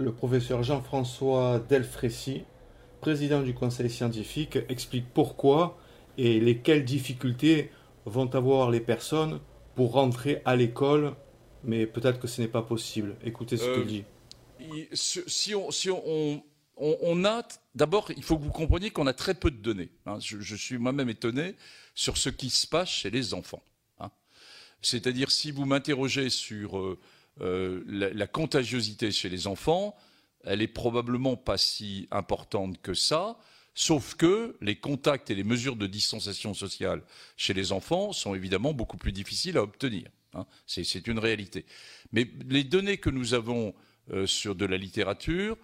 le professeur Jean-François Delfrécy, président du conseil scientifique, explique pourquoi et lesquelles difficultés vont avoir les personnes pour rentrer à l'école, mais peut-être que ce n'est pas possible. Écoutez ce qu'il Euh, dit. il- si on, si on- on- on- on a, d'abord, il faut que vous compreniez qu'on a très peu de données. hein. Je, je suis moi-même étonné sur ce qui se passe chez les enfants. hein. C'est-à-dire, si vous m'interrogez sur euh, euh, la, contagiosité chez les enfants, elle est probablement pas si importante que ça. Sauf que les contacts et les mesures de distanciation sociale chez les enfants sont évidemment beaucoup plus difficiles à obtenir. hein. C'est c'est une réalité. Mais les données que nous avons euh, sur de la littérature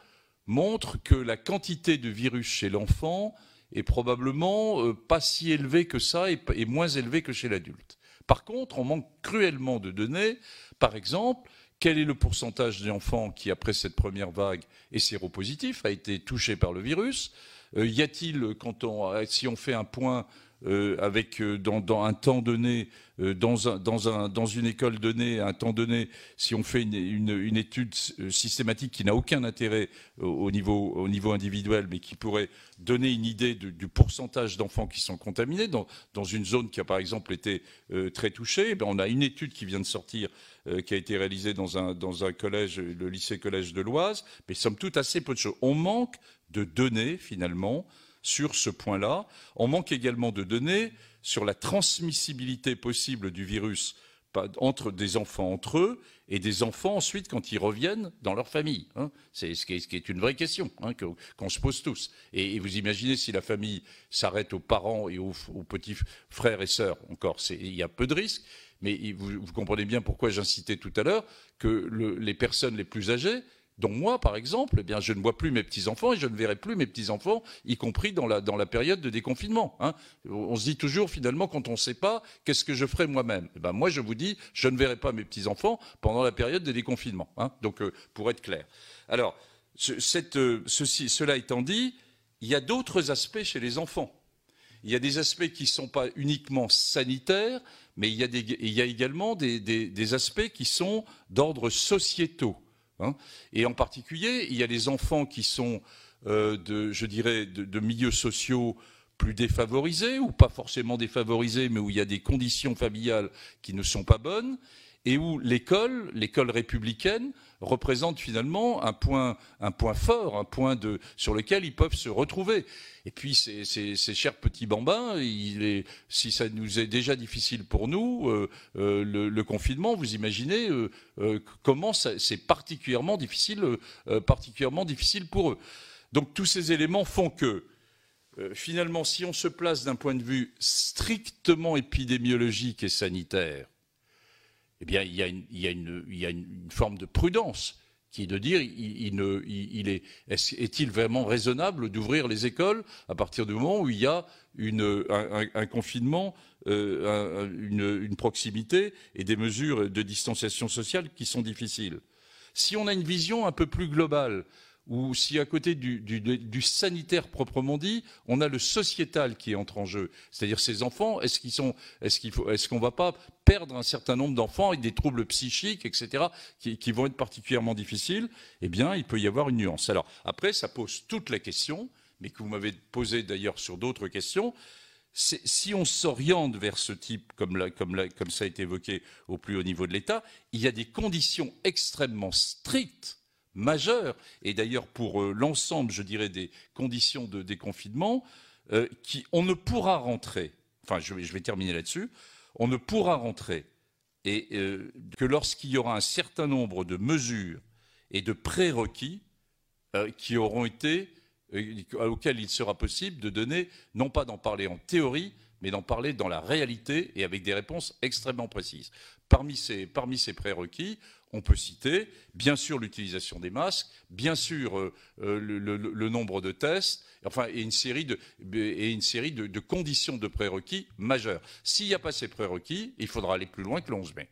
montrent que la quantité de virus chez l'enfant est probablement euh, pas si élevée que ça et, moins élevée que chez l'adulte. Par contre, on manque cruellement de données. Par exemple, quel est le pourcentage d'enfants qui, après cette première vague, est séropositif, a été touché par le virus? Euh, Y a-t-il, quand on, si on fait un point euh, avec euh, dans, un temps donné, euh, dans, un, dans, un, dans une école donnée, à un temps donné, si on fait une, étude systématique qui n'a aucun intérêt au, au niveau, au niveau individuel, mais qui pourrait donner une idée du pourcentage d'enfants qui sont contaminés dans, une zone qui a par exemple été très touchée, eh bien, on a une étude qui vient de sortir, qui a été réalisée dans un, dans un collège, le lycée-collège de l'Oise, mais somme toute assez peu de choses. On manque de données finalement sur ce point-là. On manque également de données sur la transmissibilité possible du virus entre des enfants entre eux et des enfants ensuite quand ils reviennent dans leur famille. hein. C'est ce qui, est, une vraie question hein, qu'on se pose tous. Et, vous imaginez si la famille s'arrête aux parents et aux, petits frères et sœurs, encore, il y a peu de risques. Mais vous comprenez bien pourquoi j'incitais tout à l'heure que le- les personnes les plus âgées dont moi, par exemple, eh je ne vois plus mes petits-enfants et je ne verrai plus mes petits-enfants, y compris dans la, période de déconfinement. hein. On se dit toujours, finalement, quand on ne sait pas, qu'est-ce que je ferai moi-même? Eh ben, Moi, je vous dis, je ne verrai pas mes petits-enfants pendant la période de déconfinement. hein. Donc, euh, pour être clair. Alors, euh, cela étant dit, il y a d'autres aspects chez les enfants. Il y a des aspects qui ne sont pas uniquement sanitaires, mais il y a, également des aspects qui sont d'ordre sociétaux. Hein. Et en particulier, il y a les enfants qui sont, euh, de, je dirais, de, de milieux sociaux plus défavorisés, ou pas forcément défavorisés, mais où il y a des conditions familiales qui ne sont pas bonnes, et où l'école, l'école républicaine, représente finalement un point, fort, un point sur lequel ils peuvent se retrouver. Et puis ces, chers petits bambins, si ça nous est déjà difficile pour nous, euh, euh, le, confinement, vous imaginez euh, comment c'est particulièrement difficile, particulièrement difficile pour eux. Donc tous ces éléments font que finalement, si on se place d'un point de vue strictement épidémiologique et sanitaire, eh bien, il y a une, forme de prudence qui est de dire, est-il vraiment raisonnable d'ouvrir les écoles à partir du moment où il y a un, confinement, euh, un- un- une, une proximité et des mesures de distanciation sociale qui sont difficiles? Si on a une vision un peu plus globale, ou si à côté du, sanitaire proprement dit, on a le sociétal qui entre en jeu, c'est-à-dire ces enfants, est-ce qu'ils sont, est-ce qu'il faut, va pas perdre un certain nombre d'enfants avec des troubles psychiques, etc., qui, vont être particulièrement difficiles? Eh bien, il peut y avoir une nuance. Alors après, ça pose toute la question, mais que vous m'avez posée d'ailleurs sur d'autres questions. Si on s'oriente vers ce type, comme ça a été évoqué au plus haut niveau de l'État, il y a des conditions extrêmement strictes, majeures, et d'ailleurs pour euh, l'ensemble, je dirais, des conditions de déconfinement, euh, on ne pourra rentrer, enfin je vais, terminer là-dessus, on ne pourra rentrer euh, que lorsqu'il y aura un certain nombre de mesures et de prérequis qui auront été auxquels il sera possible de donner, non pas d'en parler en théorie, mais d'en parler dans la réalité et avec des réponses extrêmement précises. Parmi ces prérequis, on peut citer bien sûr l'utilisation des masques, bien sûr euh, euh, le, nombre de tests, enfin et une série de, et une série de, de conditions de prérequis majeures. S'il n'y a pas ces prérequis, il faudra aller plus loin que le 11 mai.